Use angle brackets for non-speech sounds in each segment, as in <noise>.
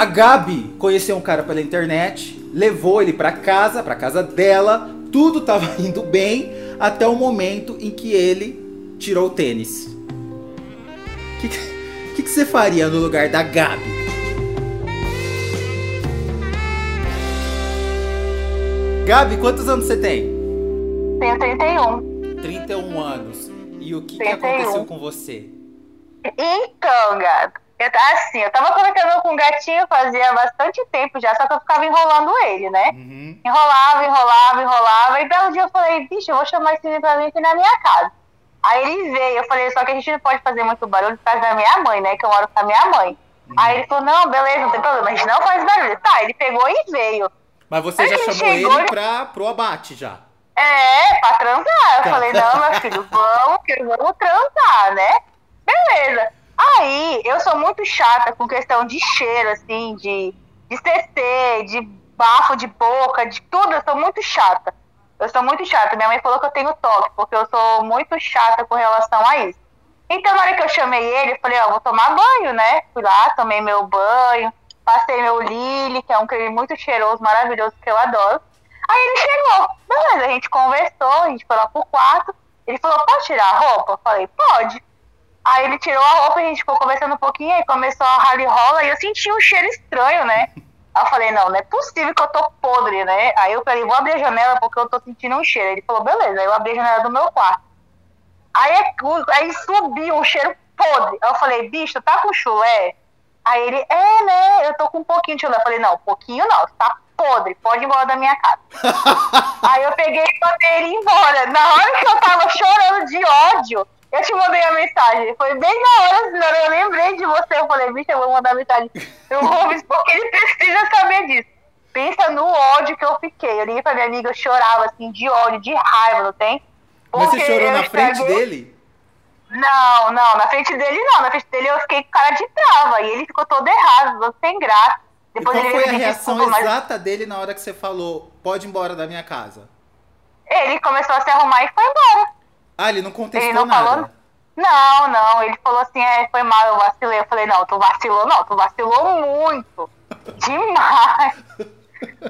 A Gabi conheceu um cara pela internet, levou ele pra casa, pra casa dela, tudo tava <laughs> indo bem até o momento em que ele tirou o tênis. O que, que, que você faria no lugar da Gabi? Gabi, quantos anos você tem? Tenho 31. 31 anos. E o que, que 31. aconteceu com você? Então, gato, eu, assim, eu tava conversando com um gatinho fazia bastante tempo já, só que eu ficava enrolando ele, né? Uhum. Enrolava, enrolava, enrolava. E belo dia eu falei, bicho, eu vou chamar esse menino pra vir aqui na minha casa. Aí ele veio, eu falei, só que a gente não pode fazer muito barulho por causa da minha mãe, né? Que eu moro com a minha mãe. Aí ele falou, não, beleza, não tem problema, a gente não faz barulho. Tá, ele pegou e veio. Mas você Aí já ele chamou chegou ele pra, pro abate já. É, pra transar. Eu Tá. falei, não, meu filho, vamos, que vamos transar, né? Beleza. Aí, eu sou muito chata com questão de cheiro, assim, de, de CC, de bafo de boca, de tudo. Eu sou muito chata. Eu sou muito chata. Minha mãe falou que eu tenho toque, porque eu sou muito chata com relação a isso. Então, na hora que eu chamei ele, eu falei, ó, vou tomar banho, né? Fui lá, tomei meu banho, passei meu Lily, que é um creme muito cheiroso, maravilhoso, que eu adoro. Aí ele chegou, beleza, a gente conversou, a gente foi lá pro quarto. Ele falou, pode tirar a roupa? Eu falei, pode. Aí ele tirou a roupa, a gente ficou conversando um pouquinho, aí começou a rally rola e eu senti um cheiro estranho, né? <laughs> Aí eu falei, não, não é possível que eu tô podre, né? Aí eu falei, vou abrir a janela porque eu tô sentindo um cheiro. Ele falou, beleza, aí eu abri a janela do meu quarto. Aí, é aí subiu um cheiro podre. Aí eu falei, bicho, tá com chulé? Aí ele, é, né? Eu tô com um pouquinho de chulé. Eu falei, não, pouquinho não, tá podre, pode ir embora da minha casa. <laughs> Aí eu peguei e mandei ele embora. Na hora que eu tava chorando de ódio, eu te mandei a mensagem. Foi bem na hora, senhora, eu lembrei de você. Eu falei, bicho, eu vou mandar mensagem. Eu vou expor, porque ele precisa saber disso. Pensa no ódio que eu fiquei. Eu liguei pra minha amiga, eu chorava assim, de ódio, de raiva, não tem? Mas você Porque chorou na frente estraguei- dele? Não, não, na frente dele não. Na frente dele eu fiquei com cara de trava. E ele ficou todo errado, todo sem graça. E Depois qual ele foi a reação desculpa, mas exata dele na hora que você falou, pode ir embora da minha casa? Ele começou a se arrumar e foi embora. Ah, ele não contestou Ele não nada. falou? Não, não. Ele falou assim, é, foi mal, eu vacilei. Eu falei, não, tu vacilou não, tu vacilou muito. Demais. <laughs>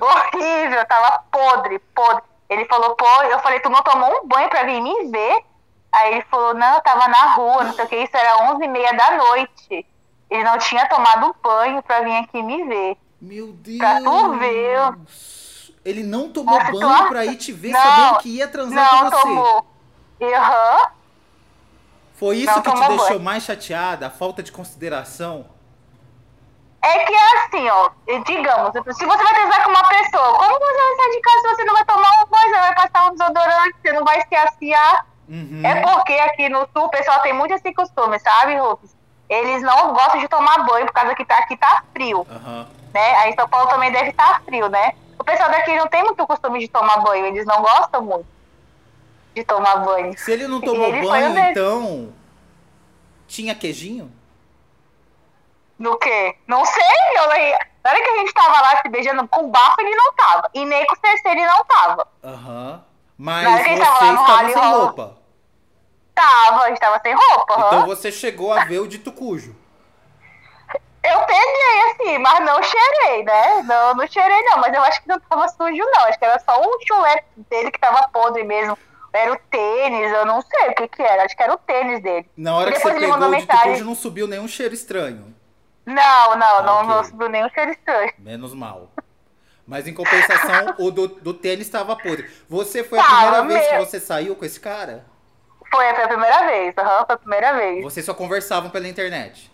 Horrível, tava podre, podre. Ele falou, pô, eu falei, tu não tomou um banho pra vir me ver? Aí ele falou, não, eu tava na rua, não sei o que, isso era onze e meia da noite. Ele não tinha tomado banho pra vir aqui me ver. Meu Deus. Pra tu ver. Ele não tomou <laughs> banho pra ir te ver Não, sabendo que ia transar Não com você. tomou. Aham. Foi isso Não que te deixou banho. mais chateada? A falta de consideração? É que é assim, ó, digamos, se você vai transar com uma pessoa, como você vai sair de casa se você não vai tomar um banho, você não vai passar um desodorante, você não vai se aciar? Uhum. É porque aqui no sul o pessoal tem muito esse costume, sabe, Rufus? Eles não gostam de tomar banho por causa que tá, aqui tá frio, Aham. né? Aí em São Paulo também deve estar frio, né? O pessoal daqui não tem muito costume de tomar banho, eles não gostam muito de tomar banho. Se ele não tomou ele banho, o então. Tinha queijinho? No quê? Não sei, eu, na hora que a gente tava lá se beijando com bafo, ele não tava. E nem com CC ele não tava. Aham. Mas Na hora que vocês estavam sem rola. roupa. Tava, a gente tava sem roupa. aham. Então você chegou a ver o dito cujo. Eu peguei assim, mas não cheirei, né? Não, não cheirei não, mas eu acho que não tava sujo não. Acho que era só um chulé dele que tava podre mesmo. Era o tênis, eu não sei o que que era. Acho que era o tênis dele. Na hora E que você depois ele pegou mensagem. cujo, não subiu nenhum cheiro estranho. Não, não, não, ok. não subiu nenhum cheiro estranho. Menos mal. Mas em compensação, <laughs> o do, do tênis estava podre. Você foi a primeira vez que você saiu com esse cara? Foi, foi a primeira vez, aham, foi a primeira vez. Vocês só conversavam pela internet.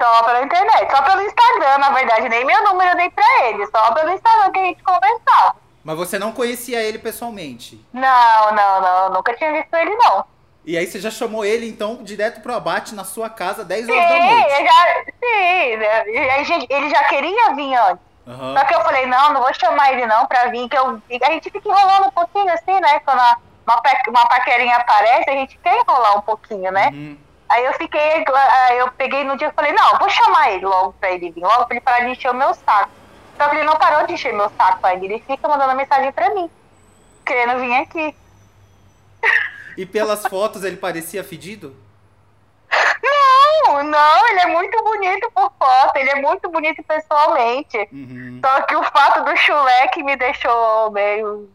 Só pela internet, só pelo Instagram, na verdade. Nem meu número eu dei pra ele, só pelo Instagram que a gente conversava. Mas você não conhecia ele pessoalmente. Não, não, não, nunca tinha visto ele não. E aí você já chamou ele, então, direto pro abate na sua casa, 10 Sim, horas da noite. eu já, sim, né? Aí, gente, ele já queria vir antes. Aham. Só que eu falei, não, não vou chamar ele não pra vir, que eu, a gente fica enrolando um pouquinho assim, né? Quando a- uma, uma paquerinha aparece, a gente quer enrolar um pouquinho, né? Uhum. Aí eu fiquei, eu peguei no dia e falei, não, vou chamar ele logo pra ele vir, logo pra ele parar de encher o meu saco. Só que ele não parou de encher meu saco ainda, ele fica mandando mensagem pra mim, querendo vir aqui. E pelas fotos ele parecia fedido? Não, Não, ele é muito bonito por foto, ele é muito bonito pessoalmente. Uhum. Só que o fato do chulé que me deixou meio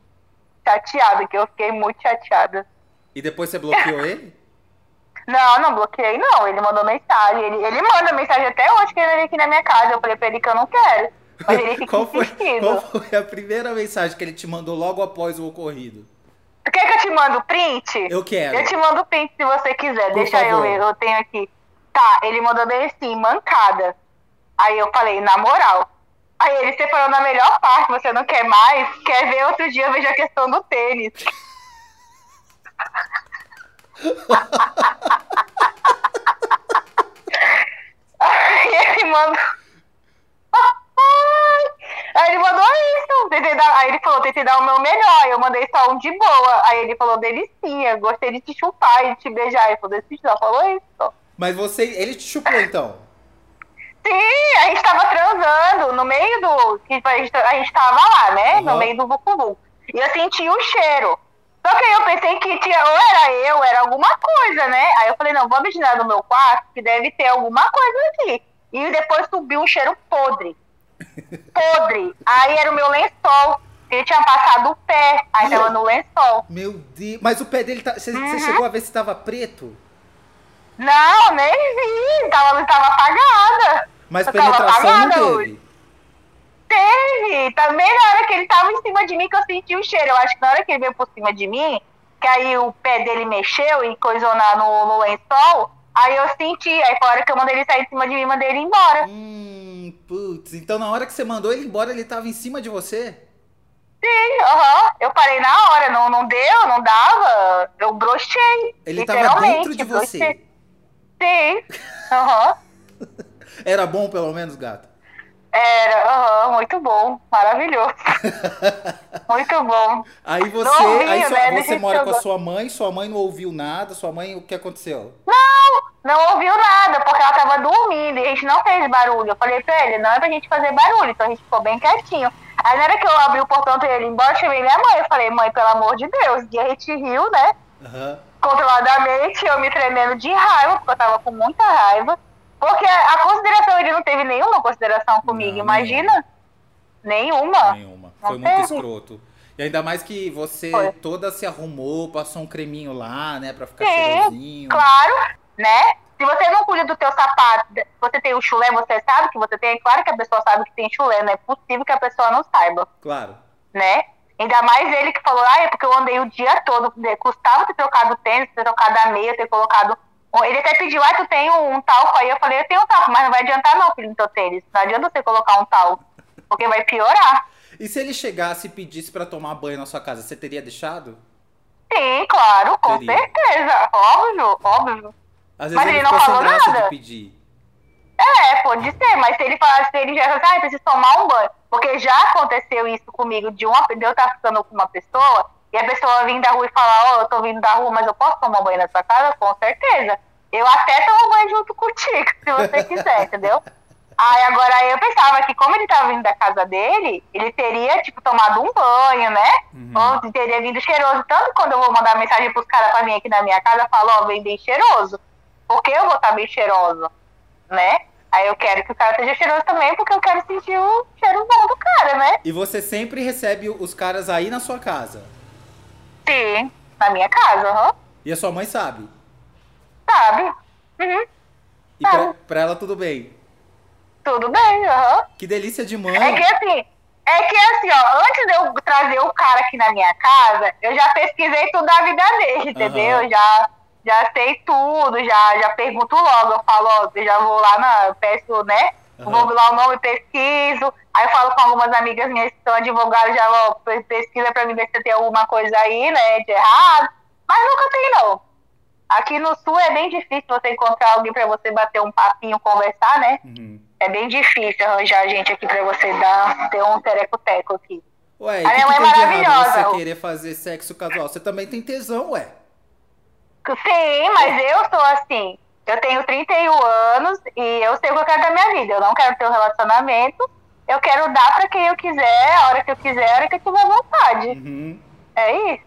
chateada, que eu fiquei muito chateada. E depois você bloqueou ele? Não, não bloqueei, não. Ele mandou mensagem. Ele, ele manda mensagem até hoje querendo ele aqui na minha casa. Eu falei pra ele que eu não quero. <laughs> Qual, foi, qual foi a primeira mensagem que ele te mandou logo após o ocorrido? Quer que eu te mando o print? Eu quero. Eu te mando o print se você quiser. Por Deixa eu favor. ver, eu tenho aqui. Tá, ele mandou bem assim, mancada. Aí eu falei, na moral. Aí ele separou na melhor parte, você não quer mais? Quer ver outro dia, eu vejo a questão do tênis. <laughs> Aí ele mandou. Aí ele mandou isso. Tentei dar... Aí ele falou, tentei dar o meu melhor. Eu mandei só um de boa. Aí ele falou, delicinha, gostei de te chupar e de te beijar. Ele falou, desse só falou isso. Mas você. Ele te chupou então? Sim, a gente tava transando no meio do. A gente, a gente tava lá, né? No Aham. meio do vucu E eu senti o cheiro. Só que aí eu pensei que tinha, ou era eu, era alguma coisa, né? Aí eu falei, não, vou vigiar no meu quarto, que deve ter alguma coisa aqui. E depois subiu um cheiro podre. <laughs> Podre. Aí era o meu lençol. Ele tinha passado o pé, aí tava no lençol. Meu Deus. Mas o pé dele tá. Você Uhum. chegou a ver se tava preto? Não, nem vi. Tava, tava apagada. Mas Eu penetração não apagada teve. Teve! Também na hora que ele tava em cima de mim que eu senti o cheiro. Eu acho que na hora que ele veio por cima de mim, que aí o pé dele mexeu e coisou na, no, no lençol, aí eu senti. Aí foi a hora que eu mandei ele sair de cima de mim e mandei ele embora. Hum, putz. Então na hora que você mandou ele embora, ele tava em cima de você? Sim, aham. Eu parei na hora, não, não deu, não dava. Eu brochei. Ele tava dentro de você? brochei. Sim, aham. <laughs> Era bom pelo menos, gato? Era, aham, muito bom, maravilhoso. <laughs> muito bom. Aí você, aí sua- né? Você mora com a sua mãe, sua mãe não ouviu nada, sua mãe, o que aconteceu? Não ouviu nada, porque ela tava dormindo e a gente não fez barulho. Eu falei pra ele, não é pra gente fazer barulho, então a gente ficou bem quietinho. Aí na hora que eu abri o portão pra ele ir embora, eu chamei minha mãe. Eu falei, mãe, pelo amor de Deus. E a gente riu, né? Aham. Controladamente, eu me tremendo de raiva, porque eu tava com muita raiva. Porque a consideração, ele não teve nenhuma consideração comigo, Não, imagina? Nenhuma. Nenhuma. Não Foi muito teve. escroto. E ainda mais que você Foi. toda se arrumou, passou um creminho lá, né, pra ficar Sim, cheirosinho. Claro, né? Se você não cuida do teu sapato, você tem o chulé, você sabe que você tem. É claro que a pessoa sabe que tem chulé, não é possível que a pessoa não saiba, Claro. né? Ainda mais ele que falou, ah, é porque eu andei o dia todo. Custava ter trocado o tênis, ter trocado a meia, ter colocado. Ele até pediu, ah, tu tem um talco aí. Eu falei, eu tenho um talco, mas não vai adiantar não, filho, no teu tênis. Não adianta você colocar um talco, porque vai piorar. E se ele chegasse e pedisse pra tomar banho na sua casa, você teria deixado? Sim, claro, com Teria. certeza. Óbvio, óbvio. Às vezes Mas ele ele não falou nada. pedir. É, pode ser, mas se ele falasse, se ele já falasse, ah, eu preciso tomar um banho. Porque já aconteceu isso comigo, de, uma, de eu estar ficando com uma pessoa, e a pessoa vir da rua e falar, ó, eu tô vindo da rua, mas eu posso tomar banho na sua casa? Com certeza. Eu até tomo banho junto contigo, <laughs> se você quiser, entendeu? Aí agora eu pensava que como ele tava vindo da casa dele, ele teria, tipo, tomado um banho, né? Uhum. Ou teria vindo cheiroso. Tanto quando eu vou mandar mensagem pros caras pra vir aqui na minha casa, eu falo, ó, vem bem cheiroso. Porque eu vou estar bem cheiroso, né? Aí eu quero que o cara esteja cheiroso também, porque eu quero sentir o cheiro bom do cara, né? E você sempre recebe os caras aí na sua casa. Sim, na minha casa, aham. E a sua mãe sabe. Sabe? Uhum. E pra, Sabe. pra ela tudo bem. Tudo bem, aham. Que delícia de mãe. É que assim, é que assim, ó, antes de eu trazer o cara aqui na minha casa, eu já pesquisei tudo da vida dele, entendeu? Já, já sei tudo, já, já pergunto logo, eu falo, ó, eu já vou lá na, eu peço, né? Aham. Vou lá o nome, pesquiso, aí eu falo com algumas amigas minhas que são advogadas, já ó, pe- pesquisa pra mim ver se tem alguma coisa aí, né, de errado. Mas nunca tem, não. Aqui no sul é bem difícil você encontrar alguém pra você bater um papinho, conversar, né? Uhum. É bem difícil arranjar gente aqui pra você dar, ter um tereco-teco aqui. Ué, A minha mãe é maravilhosa. você querer fazer sexo casual? Você também tem tesão, ué. Sim, mas eu sou assim. Eu tenho 31 anos e eu sei o que eu quero da minha vida. Eu não quero ter um relacionamento. Eu quero dar pra quem eu quiser, a hora que eu quiser, a hora que eu tiver vontade. Uhum. É isso.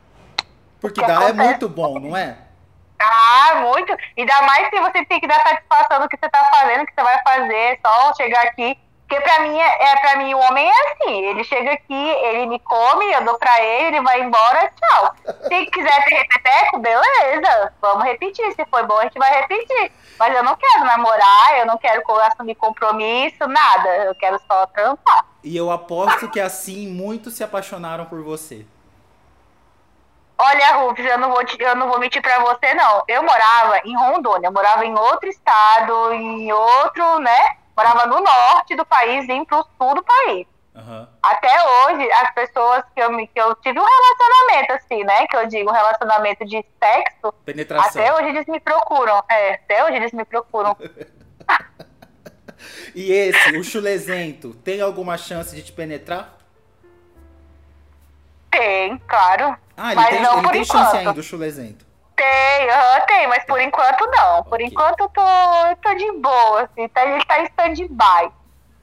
Porque que dar é acontece- muito bom, não é? Ah, muito. Ainda mais se você tem que dar satisfação do que você tá fazendo, que você vai fazer, só chegar aqui. Porque pra mim, é, é para mim o homem é assim, ele chega aqui, ele me come, eu dou pra ele, ele vai embora, tchau. Se quiser ter repeteco, beleza, vamos repetir. Se foi bom, a gente vai repetir. Mas eu não quero namorar, eu não quero assumir compromisso, nada. Eu quero só trampar. E eu aposto que assim muitos se apaixonaram por você. Olha, Rufus, eu não vou, te, eu não vou mentir pra você, não. Eu morava em Rondônia, eu morava em outro estado, em outro, né? Morava no norte do país, em pro sul do país. Uhum. Até hoje, as pessoas que eu, que eu tive um relacionamento, assim, né? Que eu digo, um relacionamento de sexo. Penetração. Até hoje eles me procuram. É, até hoje eles me procuram. <laughs> e esse, o chulezento, tem alguma chance de te penetrar? Tem, claro. Ah, ele mas tem, não ele por tem enquanto. chance ainda, o chulezento. Tem, uhum, tem, mas por enquanto não. Por okay. enquanto eu tô, tô de boa, assim, tá, ele tá em stand-by.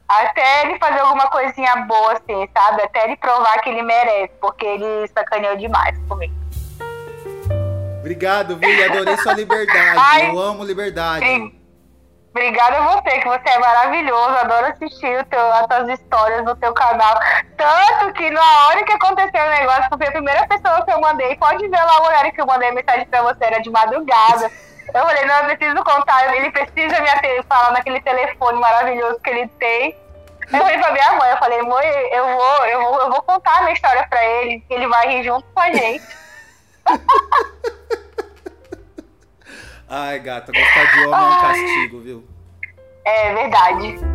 Até ele fazer alguma coisinha boa, assim, sabe? Até ele provar que ele merece, porque ele sacaneou demais comigo. Obrigado, Vi, adorei sua liberdade. Ai, eu amo liberdade. Sim. Obrigada a você, que você é maravilhoso. Adoro assistir teu, as tuas histórias no teu canal. Tanto que na hora que aconteceu o negócio, porque a primeira pessoa que eu mandei, pode ver lá o horário que eu mandei mensagem pra você, era de madrugada. Eu falei, não, eu preciso contar, ele precisa me atender, falar naquele telefone maravilhoso que ele tem. Eu falei pra minha mãe, eu falei, mãe, eu vou, eu vou, eu vou contar a minha história pra ele, ele vai rir junto com a gente. <laughs> Ai, gata, gostar de homem é um castigo, viu? É verdade.